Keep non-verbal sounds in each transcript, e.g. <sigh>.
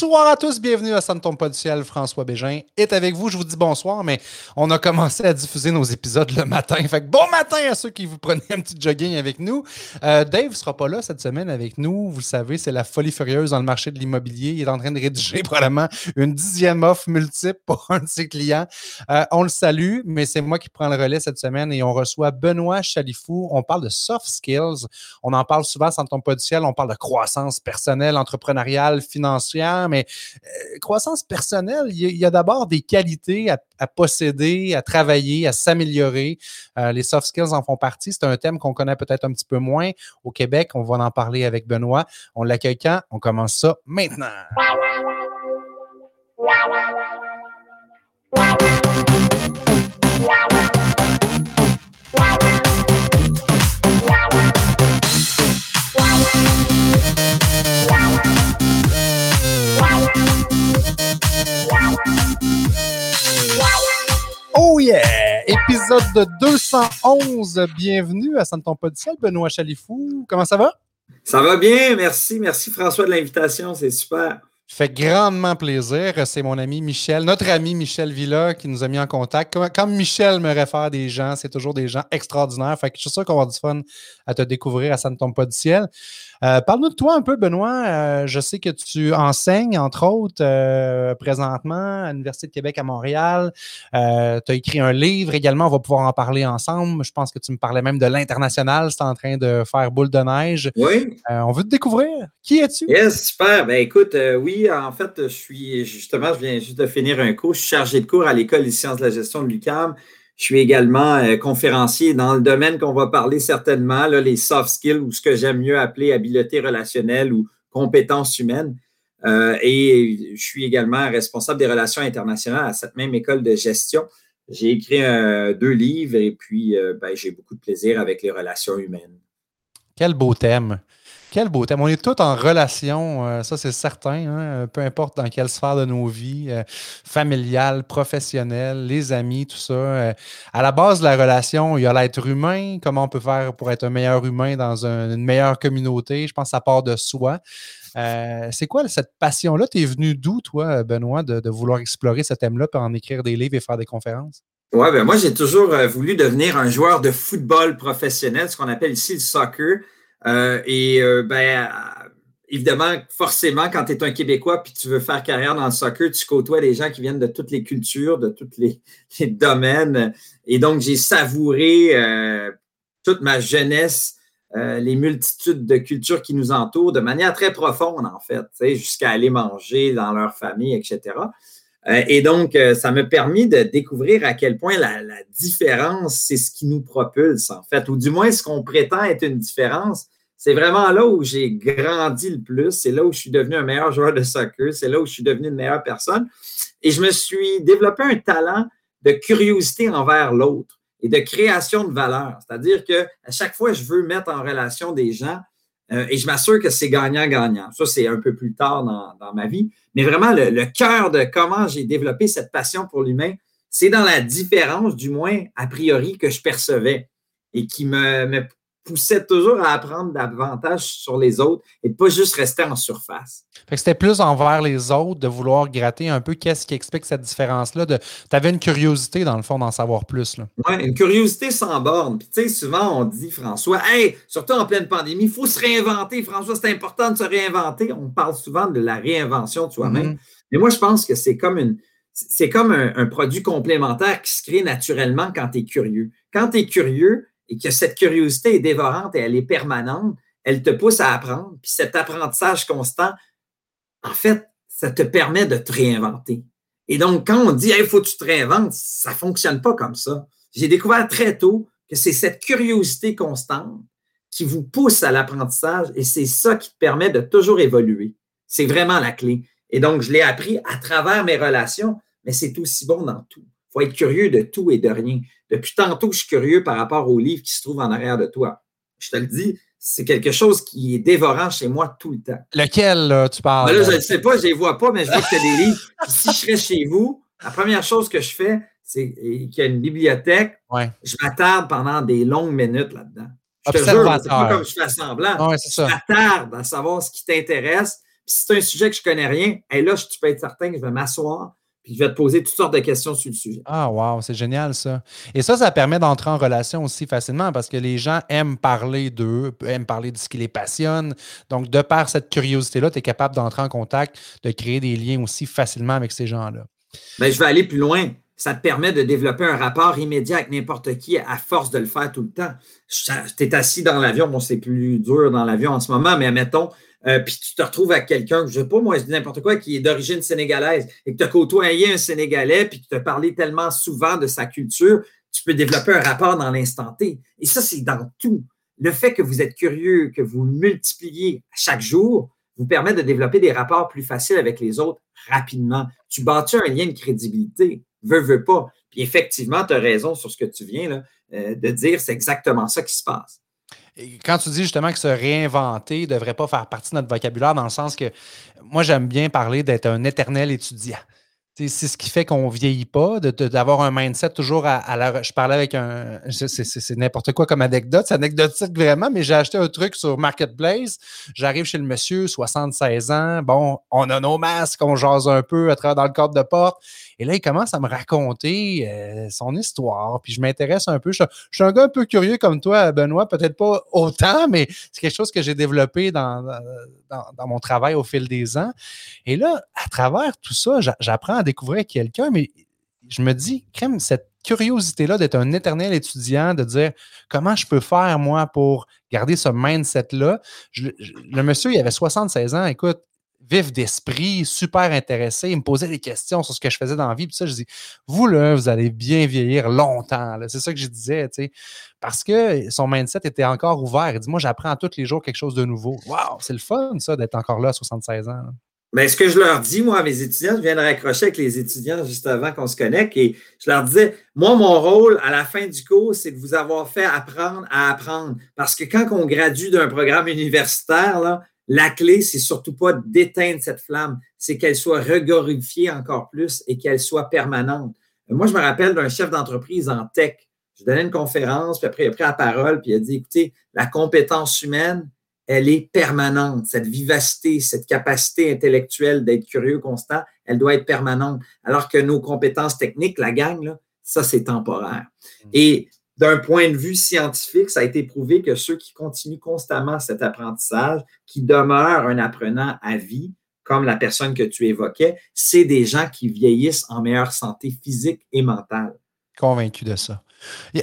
Bonsoir à tous, bienvenue à Ça ne. François Bégin est avec vous. Je vous dis bonsoir, mais on a commencé à diffuser nos épisodes le matin. Fait que bon matin à ceux qui vous prenaient un petit jogging avec nous. Euh, Dave ne sera pas là cette semaine avec nous. Vous le savez, c'est la folie furieuse dans le marché de l'immobilier. Il est en train de rédiger <laughs> probablement une dixième offre multiple pour un de ses clients. Euh, on le salue, mais c'est moi qui prends le relais cette semaine et on reçoit Benoît Chalifou. On parle de soft skills. On en parle souvent, ça ne tombe. On parle de croissance personnelle, entrepreneuriale, financière mais euh, croissance personnelle, il y a, d'abord des qualités à, posséder, à travailler, à s'améliorer. Euh, les soft skills en font partie. C'est un thème qu'on connaît peut-être un petit peu moins au Québec. On va en parler avec Benoît. On l'accueille quand? On commence ça maintenant. Yeah! Épisode 211. Bienvenue à Santon pas Benoît Chalifou. Comment ça va? Ça va bien, merci. Merci François de l'invitation, c'est super. Fait grandement plaisir. C'est mon ami Michel, notre ami Michel Villa qui nous a mis en contact. Comme Michel me réfère des gens, c'est toujours des gens extraordinaires. Fait que je suis sûr qu'on va avoir du fun à te découvrir à Ça ne tombe pas du ciel. Euh, parle-nous de toi un peu, Benoît. Euh, je sais que tu enseignes, entre autres, euh, présentement à l'Université de Québec à Montréal. tu as écrit un livre également, on va pouvoir en parler ensemble. Je pense que tu me parlais même de l'international, c'est en train de faire boule de neige. Oui. on veut te découvrir. Qui es-tu? Yes, super. Ben écoute, oui, en fait, je suis justement, je viens juste de finir un cours. Je suis chargé de cours à l'École des sciences de la gestion de l'UCAM. Je suis également euh, conférencier dans le domaine qu'on va parler certainement, les soft skills ou ce que j'aime mieux appeler habileté relationnelle ou compétences humaines. Euh, et je suis également responsable des relations internationales à cette même école de gestion. J'ai écrit euh, deux livres et puis ben, j'ai beaucoup de plaisir avec les relations humaines. Quel beau thème. Quel beau thème. On est tous en relation, euh, ça c'est certain, hein, euh, peu importe dans quelle sphère de nos vies, euh, familiale, professionnelle, les amis, tout ça. à la base de la relation, il y a l'être humain, comment on peut faire pour être un meilleur humain dans une meilleure communauté. Je pense que ça part de soi. c'est quoi cette passion-là? Tu es venu d'où, toi, Benoît, de, vouloir explorer ce thème-là, pour en écrire des livres et faire des conférences? Oui, ben moi, j'ai toujours voulu devenir un joueur de football professionnel, ce qu'on appelle ici le soccer. Euh, et euh, ben, évidemment, forcément, quand tu es un Québécois puis tu veux faire carrière dans le soccer, tu côtoies des gens qui viennent de toutes les cultures, de tous <laughs> les, domaines. Et donc, j'ai savouré euh, toute ma jeunesse, les multitudes de cultures qui nous entourent de manière très profonde, en fait, jusqu'à aller manger dans leur famille, etc. et donc, ça m'a permis de découvrir à quel point la différence, c'est ce qui nous propulse, en fait, ou du moins ce qu'on prétend être une différence, c'est vraiment là où j'ai grandi le plus. C'est là où je suis devenu un meilleur joueur de soccer. C'est là où je suis devenu une meilleure personne. Et je me suis développé un talent de curiosité envers l'autre et de création de valeur. C'est-à-dire que à chaque fois, je veux mettre en relation des gens euh, et je m'assure que c'est gagnant-gagnant. Ça, c'est un peu plus tard dans, ma vie. Mais vraiment, le, cœur de comment j'ai développé cette passion pour l'humain, c'est dans la différence, du moins a priori, que je percevais et qui me, me poussait toujours à apprendre davantage sur les autres et pas juste rester en surface. c'était plus envers les autres de vouloir gratter un peu qu'est-ce qui explique cette différence-là. Tu avais une curiosité, dans le fond, d'en savoir plus. Oui, une curiosité sans borne. Puis, tu sais, souvent, on dit, François, hey, surtout en pleine pandémie, il faut se réinventer. François, c'est important de se réinventer. On parle souvent de la réinvention de soi-même. Mm-hmm. Mais moi, je pense que c'est comme une. C'est comme un produit complémentaire qui se crée naturellement quand tu es curieux. Quand tu es curieux, et que cette curiosité est dévorante et elle est permanente, elle te pousse à apprendre. Puis cet apprentissage constant, en fait, ça te permet de te réinventer. Et donc, quand on dit il faut que tu te réinventes, ça ne fonctionne pas comme ça. J'ai découvert très tôt que c'est cette curiosité constante qui vous pousse à l'apprentissage et c'est ça qui te permet de toujours évoluer. C'est vraiment la clé. Et donc, je l'ai appris à travers mes relations, mais c'est aussi bon dans tout faut être curieux de tout et de rien. Depuis tantôt, je suis curieux par rapport aux livres qui se trouvent en arrière de toi. Je te le dis, c'est quelque chose qui est dévorant chez moi tout le temps. Lequel, tu parles? Ben là, je ne sais pas, je ne les vois pas, mais je vois qu'il y a des livres. si je serais chez vous, la première chose que je fais, c'est qu'il y a une bibliothèque. Je m'attarde pendant des longues minutes là-dedans. Je te jure, c'est pas comme je fais semblant. je m'attarde à savoir ce qui t'intéresse, si c'est un sujet que je ne connais rien, et là, tu peux être certain que je vais m'asseoir puis je vais te poser toutes sortes de questions sur le sujet. Ah, wow, c'est génial ça. Et ça, ça permet d'entrer en relation aussi facilement parce que les gens aiment parler d'eux, aiment parler de ce qui les passionne. Donc, de par cette curiosité-là, tu es capable d'entrer en contact, de créer des liens aussi facilement avec ces gens-là. Bien, je vais aller plus loin. Ça te permet de développer un rapport immédiat avec n'importe qui à force de le faire tout le temps. Tu es assis dans l'avion, bon, c'est plus dur dans l'avion en ce moment, mais admettons, euh, puis tu te retrouves avec quelqu'un, je ne sais pas, moi, je dis n'importe quoi, qui est d'origine sénégalaise et que tu as côtoyé un Sénégalais, puis que tu as parlé tellement souvent de sa culture, tu peux développer un rapport dans l'instant T. Et ça, c'est dans tout. Le fait que vous êtes curieux, que vous multipliez chaque jour, vous permet de développer des rapports plus faciles avec les autres rapidement. Tu bâtis un lien de crédibilité, veux, veux pas. Puis effectivement, tu as raison sur ce que tu viens euh, de dire, c'est exactement ça qui se passe quand tu dis justement que se réinventer ne devrait pas faire partie de notre vocabulaire, dans le sens que moi, j'aime bien parler d'être un éternel étudiant. C'est ce qui fait qu'on vieillit pas, d'avoir un mindset toujours à, la. Je parlais avec un. C'est n'importe quoi comme anecdote, c'est anecdotique vraiment, mais j'ai acheté un truc sur Marketplace. J'arrive chez le monsieur, 76 ans. Bon, on a nos masques, on jase un peu à travers dans le cadre de porte. Et là, il commence à me raconter euh, son histoire. Puis je m'intéresse un peu. Je, suis un gars un peu curieux comme toi, Benoît. Peut-être pas autant, mais c'est quelque chose que j'ai développé dans, dans, mon travail au fil des ans. Et là, à travers tout ça, j'apprends découvrir quelqu'un, mais je me dis, crème, cette curiosité-là d'être un éternel étudiant, de dire comment je peux faire, moi, pour garder ce mindset-là? Le monsieur, il avait 76 ans. Écoute, vif d'esprit, super intéressé. Il me posait des questions sur ce que je faisais dans la vie. Puis ça, je dis, vous, là, vous allez bien vieillir longtemps. C'est ça que je disais, tu sais. Parce que son mindset était encore ouvert. Il dit, moi, j'apprends tous les jours quelque chose de nouveau. Wow, c'est le fun, ça, d'être encore là à 76 ans. Mais ce que je leur dis, moi, à mes étudiants, je viens de raccrocher avec les étudiants juste avant qu'on se connecte et je leur disais, moi, mon rôle à la fin du cours, c'est de vous avoir fait apprendre à apprendre. Parce que quand on gradue d'un programme universitaire, là, la clé, c'est surtout pas d'éteindre cette flamme, c'est qu'elle soit regorifiée encore plus et qu'elle soit permanente. Moi, je me rappelle d'un chef d'entreprise en tech. Je donnais une conférence, puis après, il a pris la parole, puis il a dit, écoutez, la compétence humaine, elle est permanente. Cette vivacité, cette capacité intellectuelle d'être curieux constant, elle doit être permanente. Alors que nos compétences techniques, la gang, ça, c'est temporaire. Mmh. Et d'un point de vue scientifique, ça a été prouvé que ceux qui continuent constamment cet apprentissage, qui demeurent un apprenant à vie, comme la personne que tu évoquais, c'est des gens qui vieillissent en meilleure santé physique et mentale. Convaincu de ça.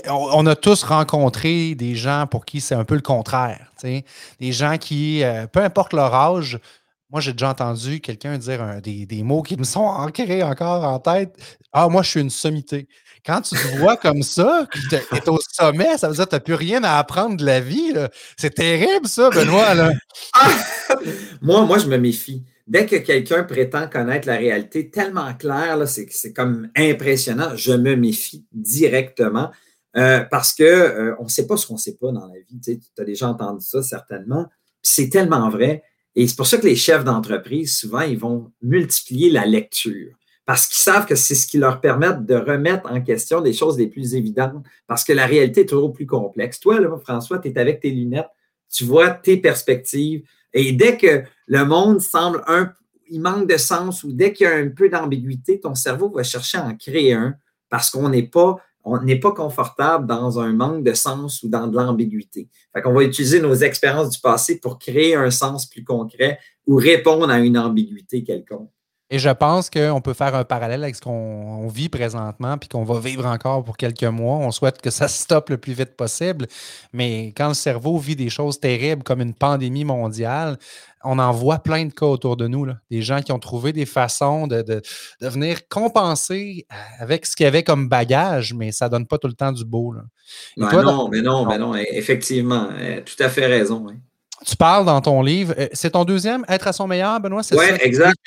On a tous rencontré des gens pour qui c'est un peu le contraire. Des gens qui, euh, peu importe leur âge, moi j'ai déjà entendu quelqu'un dire des, des, mots qui me sont ancrés encore en tête. Ah, moi je suis une sommité. Quand tu te vois comme ça, que tu es au sommet, ça veut dire que tu n'as plus rien à apprendre de la vie. C'est terrible, ça, Benoît. <laughs> moi, moi, je me méfie. Dès que quelqu'un prétend connaître la réalité tellement claire, c'est comme impressionnant, je me méfie directement euh, parce qu'on euh, on ne sait pas ce qu'on ne sait pas dans la vie. Tu as déjà entendu ça, certainement. C'est tellement vrai. Et c'est pour ça que les chefs d'entreprise, souvent, ils vont multiplier la lecture parce qu'ils savent que c'est ce qui leur permet de remettre en question des choses les plus évidentes, parce que la réalité est toujours plus complexe. Toi, là, François, tu es avec tes lunettes, tu vois tes perspectives, et dès que le monde semble un, il manque de sens ou dès qu'il y a un peu d'ambiguïté, ton cerveau va chercher à en créer un, parce qu'on n'est pas confortable dans un manque de sens ou dans de l'ambiguïté. Fait qu'on va utiliser nos expériences du passé pour créer un sens plus concret ou répondre à une ambiguïté quelconque. Et je pense qu'on peut faire un parallèle avec ce qu'on vit présentement, puis qu'on va vivre encore pour quelques mois. On souhaite que ça stoppe le plus vite possible. Mais quand le cerveau vit des choses terribles comme une pandémie mondiale, on en voit plein de cas autour de nous. Des gens qui ont trouvé des façons de, de, venir compenser avec ce qu'il y avait comme bagage, mais ça ne donne pas tout le temps du beau. Ben non, mais non, mais non, effectivement, euh, tout à fait raison. Tu parles dans ton livre, euh, c'est ton deuxième, Être à son meilleur, Benoît? Oui, exact.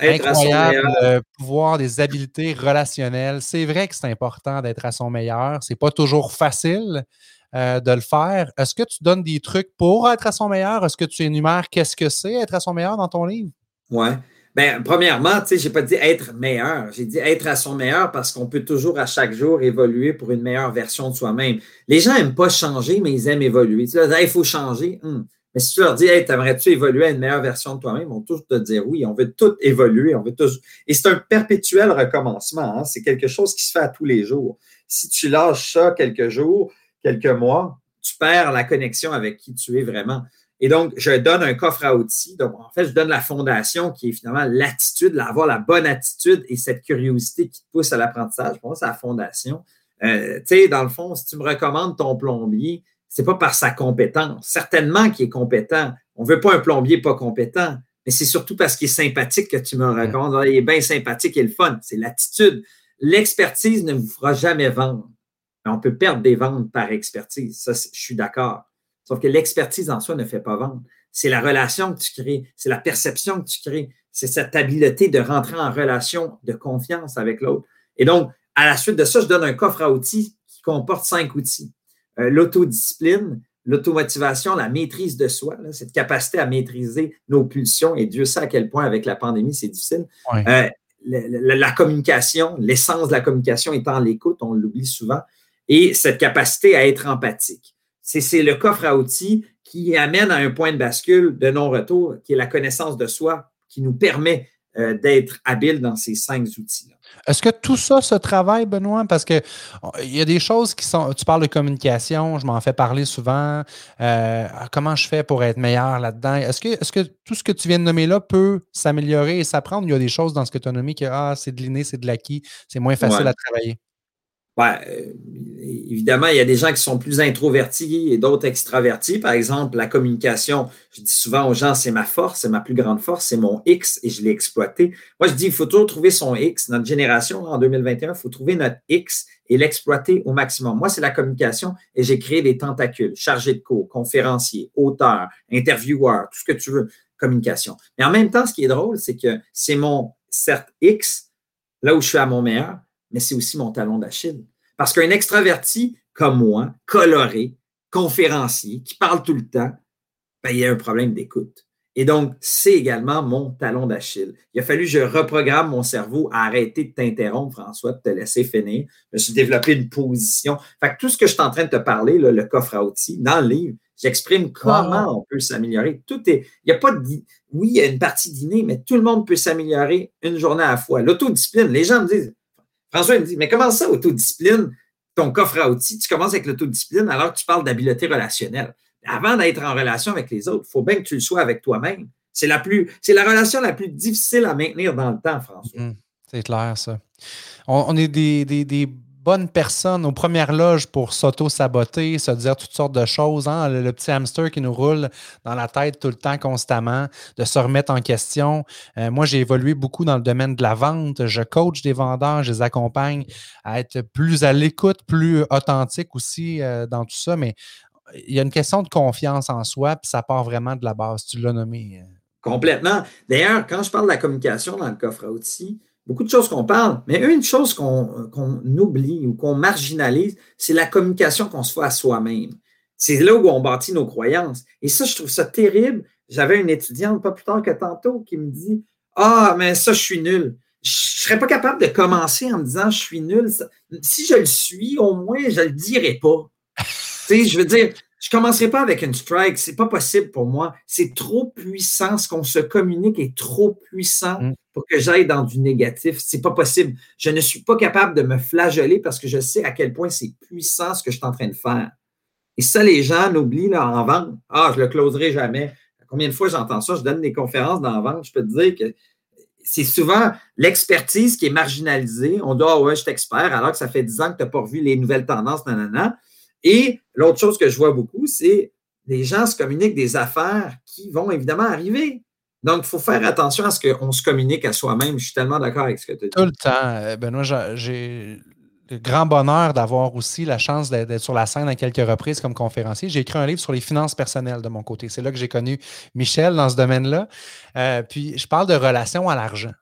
Incroyable euh, pouvoir des habiletés relationnelles. C'est vrai que c'est important d'être à son meilleur. C'est pas toujours facile euh, de le faire. Est-ce que tu donnes des trucs pour être à son meilleur? Est-ce que tu énumères qu'est-ce que c'est être à son meilleur dans ton livre? Oui. Bien, premièrement, tu sais, j'ai pas dit être meilleur. J'ai dit être à son meilleur parce qu'on peut toujours à chaque jour évoluer pour une meilleure version de soi-même. Les gens n'aiment pas changer, mais ils aiment évoluer. Tu il faut changer. Hum. Mais si tu leur dis, hey, t'aimerais-tu évoluer à une meilleure version de toi-même, ils vont tous te dire oui, on veut tout évoluer, on veut tous. Et c'est un perpétuel recommencement. Hein. C'est quelque chose qui se fait à tous les jours. Si tu lâches ça quelques jours, quelques mois, tu perds la connexion avec qui tu es vraiment. Et donc, je donne un coffre à outils. Donc, en fait, je donne la fondation qui est finalement l'attitude, avoir la bonne attitude et cette curiosité qui te pousse à l'apprentissage. Pour moi, c'est la fondation. Euh, tu sais, dans le fond, si tu me recommandes ton plombier, c'est pas par sa compétence. Certainement qu'il est compétent. On veut pas un plombier pas compétent, mais c'est surtout parce qu'il est sympathique que tu me recommandes. Il est bien sympathique et le fun. C'est l'attitude. L'expertise ne vous fera jamais vendre. On peut perdre des ventes par expertise. Ça, je suis d'accord. Sauf que l'expertise en soi ne fait pas vendre. C'est la relation que tu crées, c'est la perception que tu crées, c'est cette habileté de rentrer en relation de confiance avec l'autre. Et donc, à la suite de ça, je donne un coffre à outils qui comporte cinq outils. Euh, l'autodiscipline, l'automotivation, la maîtrise de soi, cette capacité à maîtriser nos pulsions, et Dieu sait à quel point avec la pandémie, c'est difficile. Euh, la, la, communication, l'essence de la communication étant l'écoute, on l'oublie souvent, et cette capacité à être empathique. C'est le coffre à outils qui amène à un point de bascule de non-retour, qui est la connaissance de soi, qui nous permet euh, d'être habile dans ces cinq outils-là. Est-ce que tout ça se travaille, Benoît? Parce que il y a des choses qui sont. Tu parles de communication, je m'en fais parler souvent. Euh, comment je fais pour être meilleur là-dedans? Est-ce que, est que tout ce que tu viens de nommer là peut s'améliorer et s'apprendre? Il y a des choses dans ce que tu as nommé que ah, c'est de l'inné, c'est de l'acquis, c'est moins facile à travailler. Euh, évidemment, il y a des gens qui sont plus introvertis et d'autres extravertis. Par exemple, la communication, je dis souvent aux gens, c'est ma force, c'est ma plus grande force, c'est mon X et je l'ai exploité. Moi, je dis, il faut toujours trouver son X. Notre génération, en 2021, il faut trouver notre X et l'exploiter au maximum. Moi, c'est la communication et j'ai créé des tentacules, chargé de cours, conférencier, auteur, intervieweur, tout ce que tu veux, communication. Mais en même temps, ce qui est drôle, c'est que c'est mon, certes, X, là où je suis à mon meilleur, mais c'est aussi mon talon d'Achille. Parce qu'un extraverti comme moi, coloré, conférencier, qui parle tout le temps, ben, il y a un problème d'écoute. Et donc, c'est également mon talon d'Achille. Il a fallu que je reprogramme mon cerveau à arrêter de t'interrompre, François, de te laisser finir. Je me suis développé une position. Fait que tout ce que je suis en train de te parler, le coffre à outils, dans le livre, j'exprime comment on peut s'améliorer. Tout est. Il n'y a pas de. Oui, il y a une partie d'inné, mais tout le monde peut s'améliorer une journée à la fois. L'autodiscipline, les gens me disent François me dit Mais comment ça, autodiscipline, ton coffre à outils, tu commences avec l'autodiscipline alors que tu parles d'habileté relationnelle. Avant d'être en relation avec les autres, il faut bien que tu le sois avec toi-même. C'est la relation la plus difficile à maintenir dans le temps, François. Mmh, c'est clair, ça. On, est des, bonne personne aux premières loges pour s'auto-saboter, se dire toutes sortes de choses. Hein? Le, petit hamster qui nous roule dans la tête tout le temps, constamment, de se remettre en question. Euh, moi, j'ai évolué beaucoup dans le domaine de la vente. Je coach des vendeurs, je les accompagne à être plus à l'écoute, plus authentique aussi euh, dans tout ça. Mais il y a une question de confiance en soi, puis ça part vraiment de la base. Tu l'as nommé. Euh. Complètement. D'ailleurs, quand je parle de la communication dans le coffre à outils, beaucoup de choses qu'on parle, mais une chose qu'on oublie ou qu'on marginalise, c'est la communication qu'on se fait à soi-même. C'est là où on bâtit nos croyances. Et ça, je trouve ça terrible. J'avais une étudiante pas plus tard que tantôt qui me dit Ah, mais ça, je suis nul. Je ne serais pas capable de commencer en me disant je suis nul. Si je le suis, au moins, je ne le dirai pas. je veux dire, je ne commencerai pas avec une strike. C'est pas possible pour moi. C'est trop puissant. Ce qu'on se communique est trop puissant mm. Pour que j'aille dans du négatif. C'est pas possible. Je ne suis pas capable de me flageller parce que je sais à quel point c'est puissant ce que je suis en train de faire. Et ça, les gens l'oublient là, en vente. Ah, je le closerai jamais. Combien de fois j'entends ça? Je donne des conférences dans la vente. Je peux te dire que c'est souvent l'expertise qui est marginalisée. On dit, ah ouais, je suis expert, alors que ça fait 10 ans que tu n'as pas revu les nouvelles tendances, nanana. Et l'autre chose que je vois beaucoup, c'est les gens se communiquent des affaires qui vont évidemment arriver. Donc, il faut faire attention à ce qu'on se communique à soi-même. Je suis tellement d'accord avec ce que tu dit. Tout le temps. Euh, Benoît, j'ai le grand bonheur d'avoir aussi la chance d'être sur la scène à quelques reprises comme conférencier. J'ai écrit un livre sur les finances personnelles de mon côté. C'est là que j'ai connu Michel dans ce domaine-là. Euh, puis, je parle de relation à l'argent.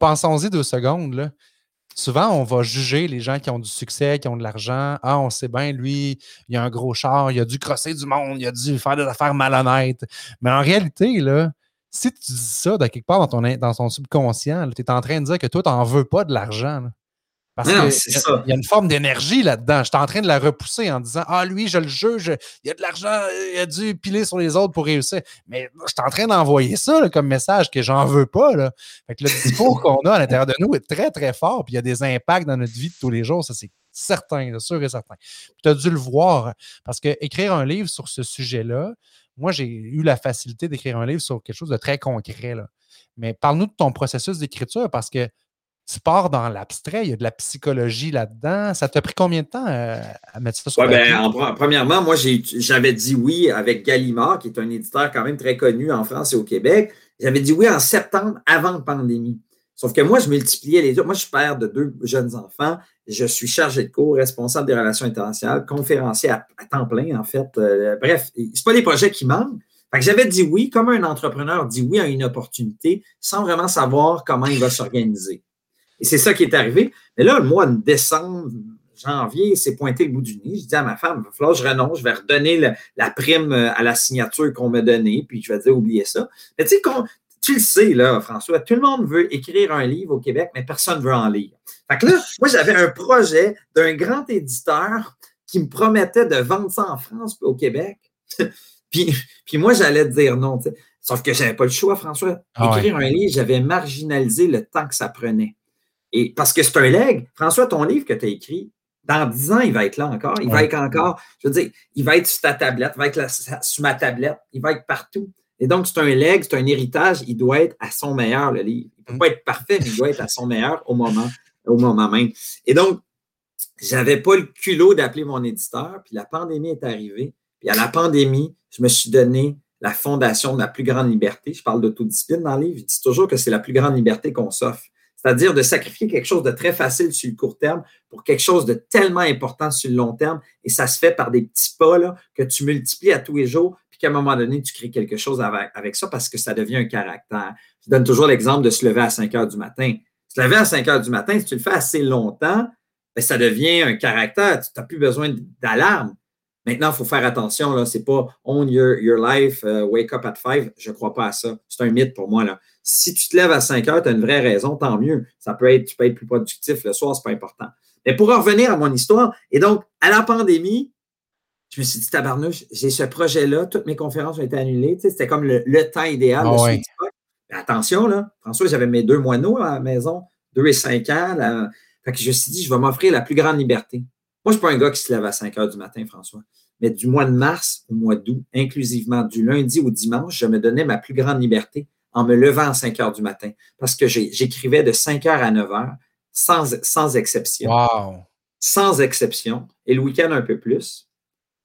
Pensons-y deux secondes. Là souvent, on va juger les gens qui ont du succès, qui ont de l'argent. Ah, on sait bien, lui, il a un gros char, il a dû crosser du monde, il a dû faire des affaires malhonnêtes. Mais en réalité, là, si tu dis ça de quelque part dans ton, dans ton subconscient, tu es en train de dire que toi, tu n'en veux pas de l'argent. Parce qu'il y, a une forme d'énergie là-dedans. J'étais en train de la repousser en disant Ah, lui, je le juge, il y a de l'argent, il a dû piler sur les autres pour réussir. Mais j'étais en train d'envoyer ça comme message que j'en veux pas. Là. Fait que le discours <laughs> qu'on a à l'intérieur de nous est très, très fort. Puis il y a des impacts dans notre vie de tous les jours. Ça, c'est certain, sûr et certain. tu as dû le voir. Parce que écrire un livre sur ce sujet-là, moi, j'ai eu la facilité d'écrire un livre sur quelque chose de très concret. Là. Mais parle-nous de ton processus d'écriture parce que tu pars dans l'abstrait, il y a de la psychologie là-dedans. Ça t'a pris combien de temps euh, à mettre ça sur ouais, ben, Premièrement, moi, j'avais dit oui avec Gallimard, qui est un éditeur quand même très connu en France et au Québec. J'avais dit oui en septembre avant la pandémie. Sauf que moi, je multipliais les deux. Moi, je suis père de deux jeunes enfants. Je suis chargé de cours, responsable des relations internationales, conférencier à, temps plein, en fait. Euh, bref, c'est pas des projets qui manquent. J'avais dit oui, comme un entrepreneur dit oui à une opportunité, sans vraiment savoir comment il va s'organiser. Et c'est ça qui est arrivé. Mais là, le mois de décembre, janvier, c'est pointé le bout du nez. Je dis à ma femme, il va falloir que je renonce, je vais redonner la prime euh, à la signature qu'on m'a donnée, puis je vais dire, oubliez ça. Mais tu sais, tu le sais, là, François, tout le monde veut écrire un livre au Québec, mais personne ne veut en lire. Fait que là, moi, j'avais un projet d'un grand éditeur qui me promettait de vendre ça en France au Québec. <laughs> puis, puis moi, j'allais dire non. Sauf que je n'avais pas le choix, François. Ah écrire un livre, j'avais marginalisé le temps que ça prenait. Et parce que c'est un leg. François, ton livre que tu as écrit, dans dix ans, il va être là encore. Il va être encore, je veux dire, il va être sur ta tablette, il va être sur ma tablette, il va être partout. Et donc, c'est un leg, c'est un héritage, il doit être à son meilleur, le livre. Il ne peut pas être parfait, mais il doit être à son meilleur au moment, au moment même. Et donc, j'avais pas le culot d'appeler mon éditeur, puis la pandémie est arrivée. Puis à la pandémie, je me suis donné la fondation de la plus grande liberté. Je parle d'autodiscipline dans le livre. Je dis toujours que c'est la plus grande liberté qu'on s'offre. C'est-à-dire de sacrifier quelque chose de très facile sur le court terme pour quelque chose de tellement important sur le long terme. Et ça se fait par des petits pas là, que tu multiplies à tous les jours, puis qu'à un moment donné, tu crées quelque chose avec, ça parce que ça devient un caractère. Je donne toujours l'exemple de se lever à 5 heures du matin. Se lever à 5 heures du matin, si tu le fais assez longtemps, ben, ça devient un caractère. Tu n'as plus besoin d'alarme. Maintenant, il faut faire attention. Ce n'est pas own your, your life, uh, wake up at five. Je ne crois pas à ça. C'est un mythe pour moi. Là. Si tu te lèves à 5 heures, tu as une vraie raison, tant mieux. Ça peut être, tu peux être plus productif le soir, ce n'est pas important. Mais pour revenir à mon histoire, et donc, à la pandémie, je me suis dit, tabarnouche, j'ai ce projet-là, toutes mes conférences ont été annulées. C'était comme le, temps idéal. ah Mais attention, là, François, j'avais mes deux moineaux à la maison, deux et cinq ans. Fait que je me suis dit, je vais m'offrir la plus grande liberté. Moi, je ne suis pas un gars qui se lève à 5 heures du matin, François. Mais du mois de mars au mois d'août, inclusivement du lundi au dimanche, je me donnais ma plus grande liberté en me levant à 5 heures du matin parce que j'écrivais de 5 heures à 9 heures sans, sans exception. Wow. Sans exception. Et le week-end un peu plus.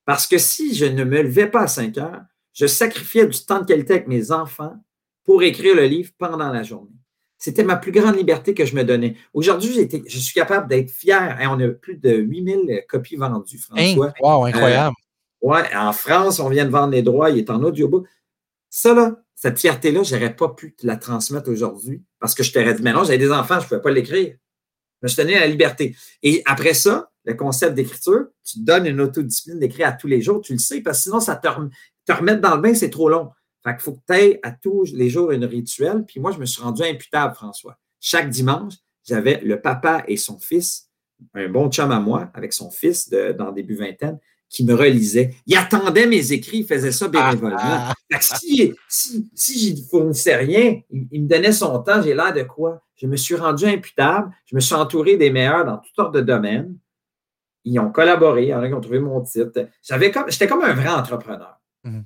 Parce que si je ne me levais pas à 5 heures, je sacrifiais du temps de qualité avec mes enfants pour écrire le livre pendant la journée. C'était ma plus grande liberté que je me donnais. Aujourd'hui, je suis capable d'être fier. on a plus de 8000 copies vendues, François. wow, incroyable. En France, on vient de vendre les droits, il est en audiobook. Ça, cette fierté-là, je n'aurais pas pu te la transmettre aujourd'hui parce que je t'aurais dit, mais non, j'avais des enfants, je ne pouvais pas l'écrire. Mais je tenais à la liberté. Et après ça, le concept d'écriture, tu te donnes une autodiscipline d'écrire à tous les jours, tu le sais, parce que sinon, ça te, te remettre dans le bain, c'est trop long. Fait qu'il faut que tu aies à tous les jours une rituel. Puis moi, je me suis rendu imputable, François. Chaque dimanche, j'avais le papa et son fils, un bon chum à moi, avec son fils de, dans début vingtaine, qui me relisait. Il attendait mes écrits, il faisait ça bénévolement. Ah, ah. si, si, si je ne fournissais rien, il, me donnait son temps, j'ai l'air de quoi? Je me suis rendu imputable, je me suis entouré des meilleurs dans toutes sortes de domaines. Ils ont collaboré, il y en a qui ont trouvé mon titre. J'avais comme, j'étais comme un vrai entrepreneur. Mmh.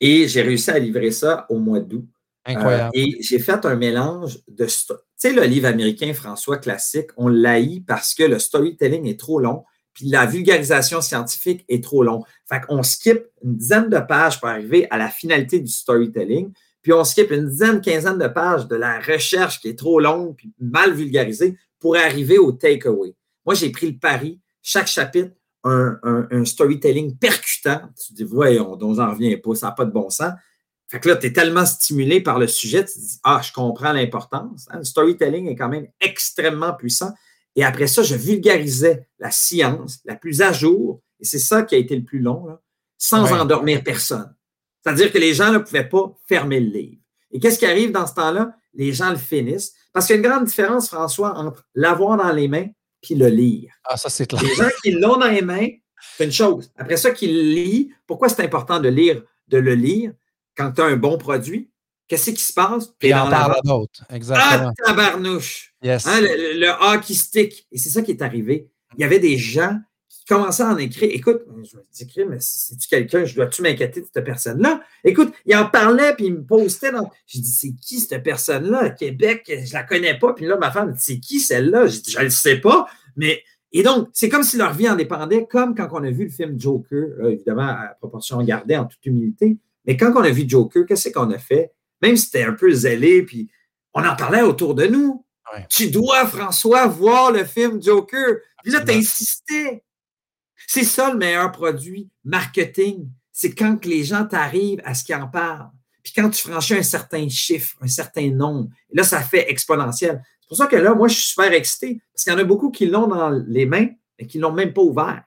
Et j'ai réussi à livrer ça au mois d'août. Incroyable. Euh, et j'ai fait un mélange de. Tu sais, le livre américain François classique, on l'haït parce que le storytelling est trop long puis la vulgarisation scientifique est trop long. Fait qu'on skip une dizaine de pages pour arriver à la finalité du storytelling, puis on skip une dizaine, quinzaine de pages de la recherche qui est trop longue puis mal vulgarisée pour arriver au takeaway. Moi, j'ai pris le pari, chaque chapitre, un, storytelling percutant. Tu te dis, voyons, on n'en revient pas, ça n'a pas de bon sens. Fait que là, tu es tellement stimulé par le sujet, tu te dis, ah, je comprends l'importance. Hein. Le storytelling est quand même extrêmement puissant. Et après ça, je vulgarisais la science la plus à jour, et c'est ça qui a été le plus long, sans endormir personne. C'est-à-dire que les gens ne pouvaient pas fermer le livre. Et qu'est-ce qui arrive dans ce temps-là? Les gens le finissent. Parce qu'il y a une grande différence, François, entre l'avoir dans les mains puis le lire. Ah, ça, c'est clair. Les gens qui l'ont dans les mains, c'est une chose. Après ça, qu'ils lisent, pourquoi c'est important de lire, de le lire quand tu as un bon produit? Qu'est-ce qui se passe? Puis en parle d'autres. Exactement. Ah, tabarnouche! Yes. Hein, le, le hockey stick. Et c'est ça qui est arrivé. Il y avait des gens qui commençaient à en écrire. Écoute, je vais écrire, mais c'est-tu quelqu'un? Je dois-tu m'inquiéter de cette personne-là? Écoute, il en parlait, puis il me postait. Dans... J'ai dit, c'est qui cette personne-là? Québec, je la connais pas. Puis là, ma femme dit, c'est qui celle-là? J'ai dit, je ne le sais pas. Mais, et donc, c'est comme si leur vie en dépendait, comme quand on a vu le film Joker, évidemment, à proportion gardée, en toute humilité. Mais quand on a vu Joker, qu'est-ce qu'on a fait? Même si c'était un peu zélé, puis on en parlait autour de nous. Ouais. Tu dois, François, voir le film Joker. Puis là, tu insisté. C'est ça le meilleur produit marketing. C'est quand que les gens t'arrivent à ce qu'ils en parlent. Puis quand tu franchis un certain chiffre, un certain nombre, là, ça fait exponentiel. C'est pour ça que là, moi, je suis super excité parce qu'il y en a beaucoup qui l'ont dans les mains et qui ne l'ont même pas ouvert.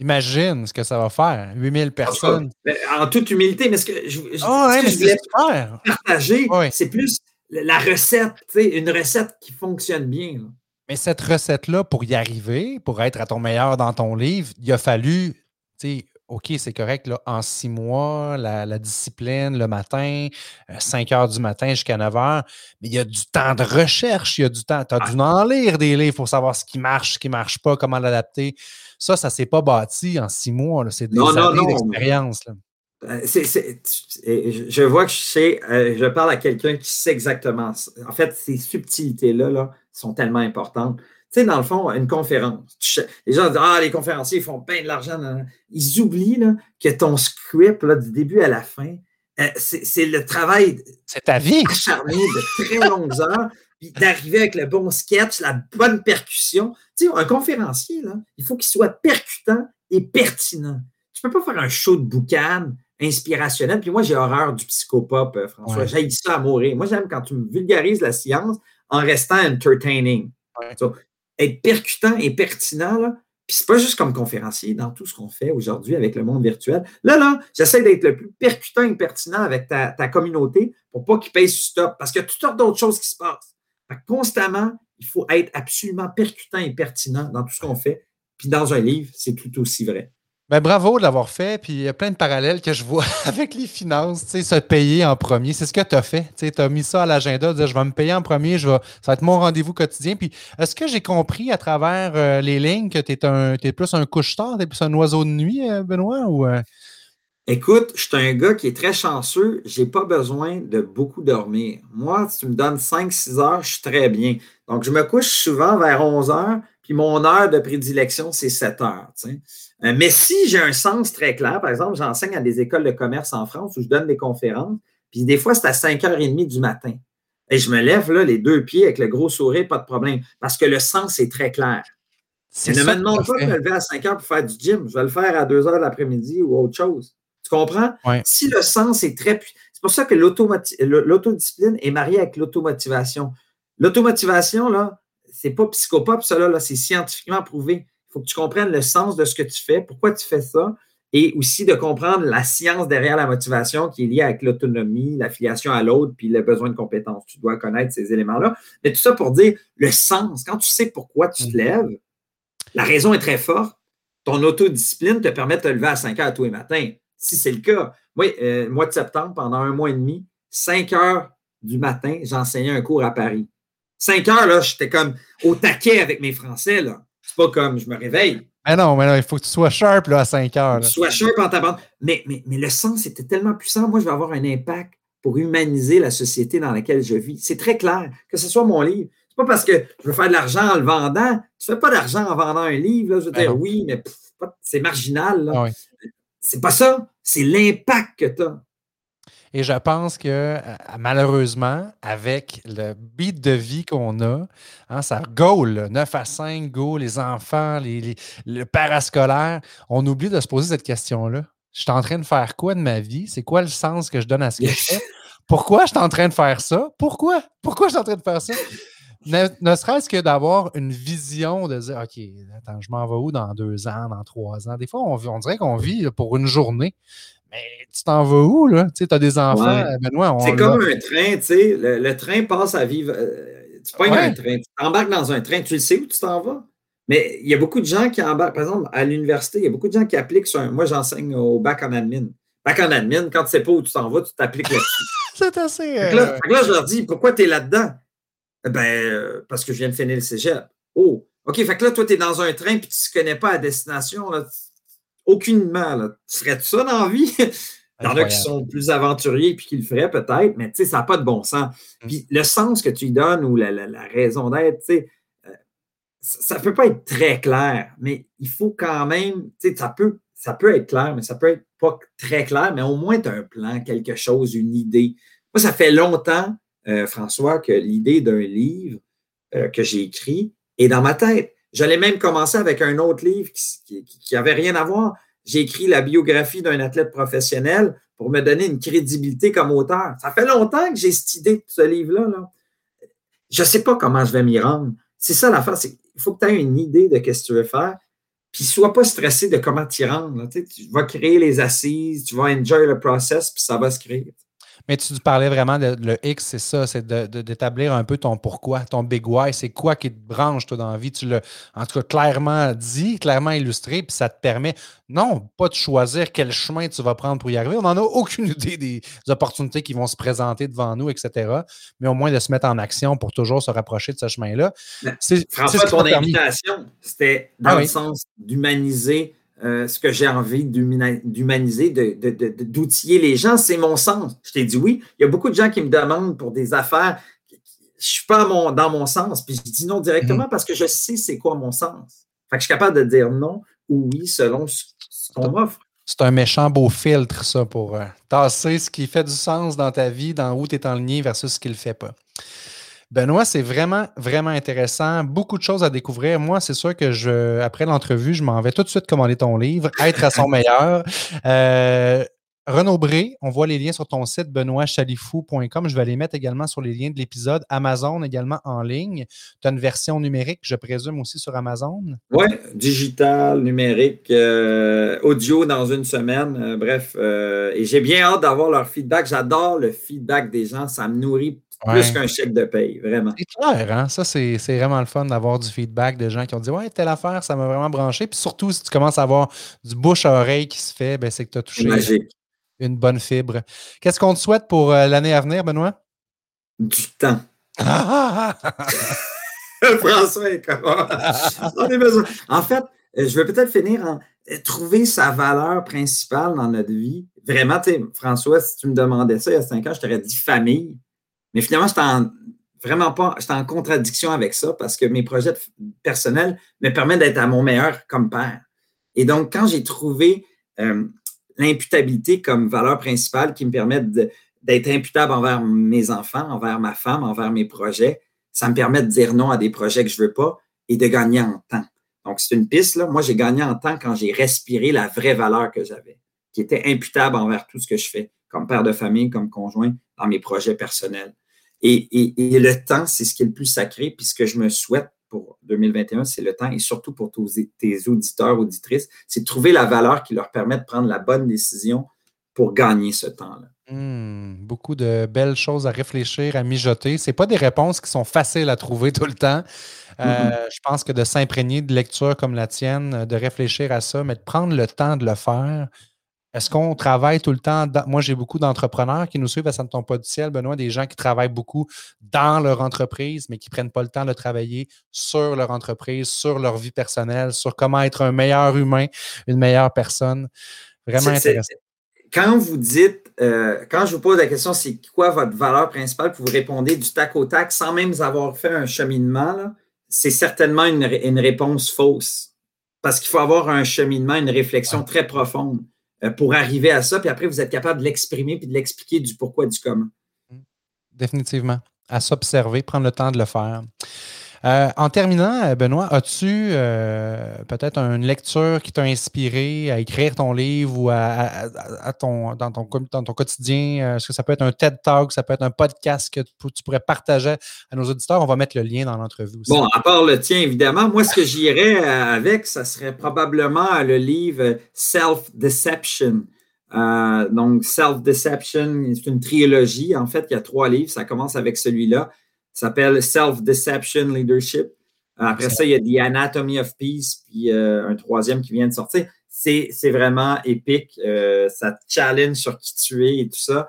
Imagine ce que ça va faire. 8000 personnes. En, toute humilité, mais ce que je, je, oh, ouais, ce que je voulais super. partager, c'est plus la recette, une recette qui fonctionne bien. Là. Mais cette recette-là, pour y arriver, pour être à ton meilleur dans ton livre, il a fallu, tu sais, OK, c'est correct, là, en six mois, la, la discipline le matin, euh, 5 heures du matin jusqu'à 9 heures, mais il y a du temps de recherche, il y a du temps. Tu as ah. dû en lire des livres pour savoir ce qui marche, ce qui ne marche pas, comment l'adapter. Ça, ça ne s'est pas bâti en six mois. C'est des non, années d'expérience. Euh, je vois que je sais, euh, je parle à quelqu'un qui sait exactement. En fait, ces subtilités-là là, sont tellement importantes. Tu sais, dans le fond, une conférence, les gens disent Ah, les conférenciers, ils font plein de l'argent. Ils oublient là, que ton script, là, du début à la fin, euh, c'est le travail c'est ta vie. acharné de très longues heures, puis d'arriver avec le bon sketch, la bonne percussion. Tu sais, un conférencier, là, il faut qu'il soit percutant et pertinent. Tu ne peux pas faire un show de boucan inspirationnel. Puis moi, j'ai horreur du psychopop, euh, François. Ouais. J'ai ça à mourir. Moi, j'aime quand tu me vulgarises la science en restant entertaining. Ouais. So, être percutant et pertinent, là, puis c'est pas juste comme conférencier dans tout ce qu'on fait aujourd'hui avec le monde virtuel. Là, là, j'essaie d'être le plus percutant et pertinent avec ta, ta communauté pour pas qu'ils payent stop, parce qu'il y a toutes sortes d'autres choses qui se passent. constamment, il faut être absolument percutant et pertinent dans tout ce qu'on fait. Puis dans un livre, c'est tout aussi vrai. Ben, bravo de l'avoir fait. Puis il y a plein de parallèles que je vois <laughs> avec les finances. Se payer en premier. C'est ce que tu as fait. Tu as mis ça à l'agenda, dire je vais me payer en premier, je vais, ça va être mon rendez-vous quotidien. Puis est-ce que j'ai compris à travers euh, les lignes que tu es, plus un couche-tard, tu es plus un oiseau de nuit, euh, Benoît? Ou, euh... Écoute, je suis un gars qui est très chanceux. Je n'ai pas besoin de beaucoup dormir. Moi, si tu me donnes 5-6 heures, je suis très bien. Donc, je me couche souvent vers 11 heures, puis mon heure de prédilection, c'est 7 heures. Mais si j'ai un sens très clair, par exemple, j'enseigne à des écoles de commerce en France où je donne des conférences, puis des fois, c'est à 5h30 du matin. Et je me lève là, les deux pieds avec le gros sourire, pas de problème, parce que le sens est très clair. Et ne me demande pas de me lever à 5 h pour faire du gym. Je vais le faire à 2 h de l'après-midi ou autre chose. Tu comprends? Ouais. Si le sens est très. C'est pour ça que l'autodiscipline est mariée avec l'automotivation. L'automotivation, là, c'est pas psychopop, ça, là, c'est scientifiquement prouvé. Il faut que tu comprennes le sens de ce que tu fais, pourquoi tu fais ça, et aussi de comprendre la science derrière la motivation qui est liée avec l'autonomie, l'affiliation à l'autre, puis le besoin de compétences. Tu dois connaître ces éléments-là. Mais tout ça pour dire le sens. Quand tu sais pourquoi tu te lèves, la raison est très forte. Ton autodiscipline te permet de te lever à 5 heures tous les matins. Si c'est le cas, moi, euh, mois de septembre, pendant un mois et demi, 5 heures du matin, j'enseignais un cours à Paris. 5 heures, là, j'étais comme au taquet avec mes Français, là. C'est pas comme je me réveille. Mais non, mais non, il faut que tu sois sharp là, à 5 heures. Là. Tu sois sharp en ta bande. Mais, mais, mais le sens était tellement puissant. Moi, je vais avoir un impact pour humaniser la société dans laquelle je vis. C'est très clair. Que ce soit mon livre. C'est pas parce que je veux faire de l'argent en le vendant. Tu fais pas d'argent en vendant un livre. Là. Je veux dire, oui, mais c'est marginal. Ah oui. C'est pas ça. C'est l'impact que tu as. Et je pense que euh, malheureusement, avec le beat de vie qu'on a, hein, ça goal, 9 à 5, go, les enfants, les, les, le parascolaire, on oublie de se poser cette question-là. Je suis en train de faire quoi de ma vie? C'est quoi le sens que je donne à ce que je fais? <laughs> Pourquoi je suis en train de faire ça? Pourquoi? Pourquoi je suis en train de faire ça? Ne, ne serait-ce que d'avoir une vision de dire OK, attends, je m'en vais où dans deux ans, dans trois ans? Des fois, on, on dirait qu'on vit pour une journée. Mais tu t'en vas où, là? Tu sais, as des enfants, ouais. Benoît. C'est comme un train, tu sais. Le, le, train passe à vivre. Euh, Tu pognes un train, tu embarques dans un train, tu le sais où tu t'en vas. Mais il y a beaucoup de gens qui embarquent, par exemple, à l'université, il y a beaucoup de gens qui appliquent sur un, Moi, j'enseigne au bac en admin. Bac en admin, quand tu ne sais pas où tu t'en vas, tu t'appliques là-dessus. <laughs> C'est assez. Là, là, je leur dis, pourquoi tu es là-dedans? Eh ben, euh, parce que je viens de finir le cégep. Oh, OK, fait que là, toi, tu es dans un train et tu ne connais pas la destination. Là. Aucunement. Là. Tu ferais ça dans la vie? <laughs> Il y en a qui sont plus aventuriers et qui le feraient peut-être, mais ça n'a pas de bon sens. Mm. Puis le sens que tu lui donnes ou la, la raison d'être, tu sais, ça ne peut pas être très clair, mais il faut quand même, tu sais, ça peut, ça peut être clair, mais ça peut être pas très clair, mais au moins tu as un plan, quelque chose, une idée. Moi, ça fait longtemps, euh, François, que l'idée d'un livre euh, que j'ai écrit est dans ma tête. J'allais même commencer avec un autre livre qui n'avait rien à voir. J'ai écrit la biographie d'un athlète professionnel pour me donner une crédibilité comme auteur. Ça fait longtemps que j'ai cette idée de ce livre-là. Là. Je ne sais pas comment je vais m'y rendre. C'est ça l'affaire, il faut que tu aies une idée de ce que tu veux faire. Puis sois pas stressé de comment t'y rendre. Tu, vas créer les assises, tu vas enjoy le process, puis ça va se créer. Mais tu parlais vraiment de le X, c'est ça, c'est d'établir un peu ton pourquoi, ton big why. C'est quoi qui te branche, toi, dans la vie? Tu l'as, en tout cas, clairement dit, clairement illustré, puis ça te permet, non, pas de choisir quel chemin tu vas prendre pour y arriver. On n'en a aucune idée des opportunités qui vont se présenter devant nous, etc. Mais au moins de se mettre en action pour toujours se rapprocher de ce chemin-là. François, ton invitation, c'était dans ah le sens d'humaniser euh, ce que j'ai envie d'humaniser, d'outiller les gens, c'est mon sens. Je t'ai dit oui. Il y a beaucoup de gens qui me demandent pour des affaires. Je ne suis pas dans mon sens. Puis je dis non directement mhm. parce que je sais c'est quoi mon sens. Fait que je suis capable de dire non ou oui selon ce, qu'on m'offre. C'est un méchant beau filtre, ça, pour euh, tasser ce qui fait du sens dans ta vie, dans où tu es en ligne versus ce qui ne le fait pas. Benoît, c'est vraiment, vraiment intéressant. Beaucoup de choses à découvrir. Moi, c'est sûr que je, après l'entrevue, je m'en vais tout de suite commander ton livre, Être à son <laughs> meilleur. Euh, Renaud Bré, on voit les liens sur ton site benoîtchalifou.com. Je vais les mettre également sur les liens de l'épisode. Amazon également en ligne. Tu as une version numérique, je présume, aussi sur Amazon? Oui, digital, numérique, euh, audio dans une semaine. Euh, bref, et j'ai bien hâte d'avoir leur feedback. J'adore le feedback des gens. Ça me nourrit plus qu'un chèque de paye, vraiment. C'est clair, hein? Ça, c'est vraiment le fun d'avoir du feedback de gens qui ont dit Ouais, telle affaire, ça m'a vraiment branché. Puis surtout, si tu commences à avoir du bouche à oreille qui se fait, ben, c'est que tu as touché une bonne fibre. Qu'est-ce qu'on te souhaite pour euh, l'année à venir, Benoît? Du temps. <laughs> <laughs> François <laughs> est comment? En fait, euh, je vais peut-être finir en euh, trouver sa valeur principale dans notre vie. Vraiment, François, si tu me demandais ça il y a cinq ans, je t'aurais dit famille. Mais finalement, j'étais en, vraiment pas, j'étais en contradiction avec ça parce que mes projets personnels me permettent d'être à mon meilleur comme père. Et donc, quand j'ai trouvé euh, l'imputabilité comme valeur principale qui me permet d'être imputable envers mes enfants, envers ma femme, envers mes projets, ça me permet de dire non à des projets que je ne veux pas et de gagner en temps. Donc, c'est une piste. Là. Moi, j'ai gagné en temps quand j'ai respiré la vraie valeur que j'avais, qui était imputable envers tout ce que je fais, comme père de famille, comme conjoint, dans mes projets personnels. Et, le temps, c'est ce qui est le plus sacré. Puis ce que je me souhaite pour 2021, c'est le temps. Et surtout pour tes auditeurs, auditrices, c'est de trouver la valeur qui leur permet de prendre la bonne décision pour gagner ce temps-là. Hmm, beaucoup de belles choses à réfléchir, à mijoter. Ce pas des réponses qui sont faciles à trouver tout le temps. Euh, mm-hmm. Je pense que de s'imprégner de lectures comme la tienne, de réfléchir à ça, mais de prendre le temps de le faire, est-ce qu'on travaille tout le temps? Moi, j'ai beaucoup d'entrepreneurs qui nous suivent à Santon Pas du Ciel, Benoît, des gens qui travaillent beaucoup dans leur entreprise, mais qui ne prennent pas le temps de travailler sur leur entreprise, sur leur vie personnelle, sur comment être un meilleur humain, une meilleure personne. Vraiment intéressant. Quand vous dites, euh, quand je vous pose la question, c'est quoi votre valeur principale, pour vous répondre du tac au tac sans même avoir fait un cheminement, c'est certainement une, une réponse fausse. Parce qu'il faut avoir un cheminement, une réflexion très profonde. Euh, pour arriver à ça. Puis après, vous êtes capable de l'exprimer puis de l'expliquer du pourquoi, du comment. Définitivement. À s'observer, prendre le temps de le faire. Euh, en terminant, euh, Benoît, as-tu euh, peut-être une lecture qui t'a inspiré à écrire ton livre ou à, ton, dans, ton, quotidien? Est-ce que ça peut être un TED Talk, ça peut être un podcast que tu pourrais partager à nos auditeurs? On va mettre le lien dans l'entrevue aussi. Bon, à part le tien, évidemment, moi, ce que j'irais avec, ça serait probablement le livre Self-Deception. donc, Self-Deception, c'est une trilogie. En fait, il y a trois livres. Ça commence avec celui-là s'appelle Self-Deception Leadership. Après ça, il y a The Anatomy of Peace, puis un troisième qui vient de sortir. C'est vraiment épique. ça challenge sur qui tu es et tout ça.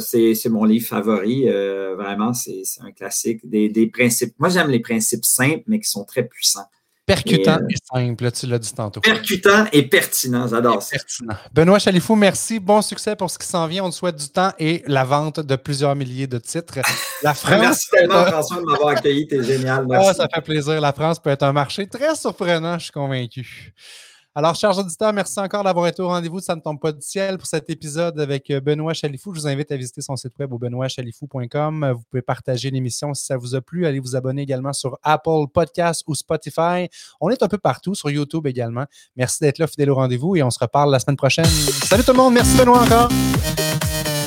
c'est mon livre favori. vraiment, c'est un classique. Des, des principes. Moi, j'aime les principes simples, mais qui sont très puissants. Percutant et, euh, simple, tu l'as dit tantôt. Percutant et pertinent, j'adore ça. Pertinent. Benoît Chalifou, merci. Bon succès pour ce qui s'en vient. On te souhaite du temps et la vente de plusieurs milliers de titres. <laughs> La France. merci tellement, François, de m'avoir accueilli. T'es génial. Merci. Ah, ça fait plaisir. La France peut être un marché très surprenant, je suis convaincu. Alors, chers auditeurs, merci encore d'avoir été au rendez-vous Ça ne tombe pas du ciel pour cet épisode avec euh, Benoît Chalifou. Je vous invite à visiter son site web au benoîtchalifou.com. Vous pouvez partager l'émission si ça vous a plu. Allez vous abonner également sur Apple Podcasts ou Spotify. On est un peu partout, sur YouTube également. Merci d'être là, fidèle au rendez-vous et on se reparle la semaine prochaine. Salut tout le monde. Merci Benoît encore.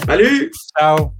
Salut. Ciao.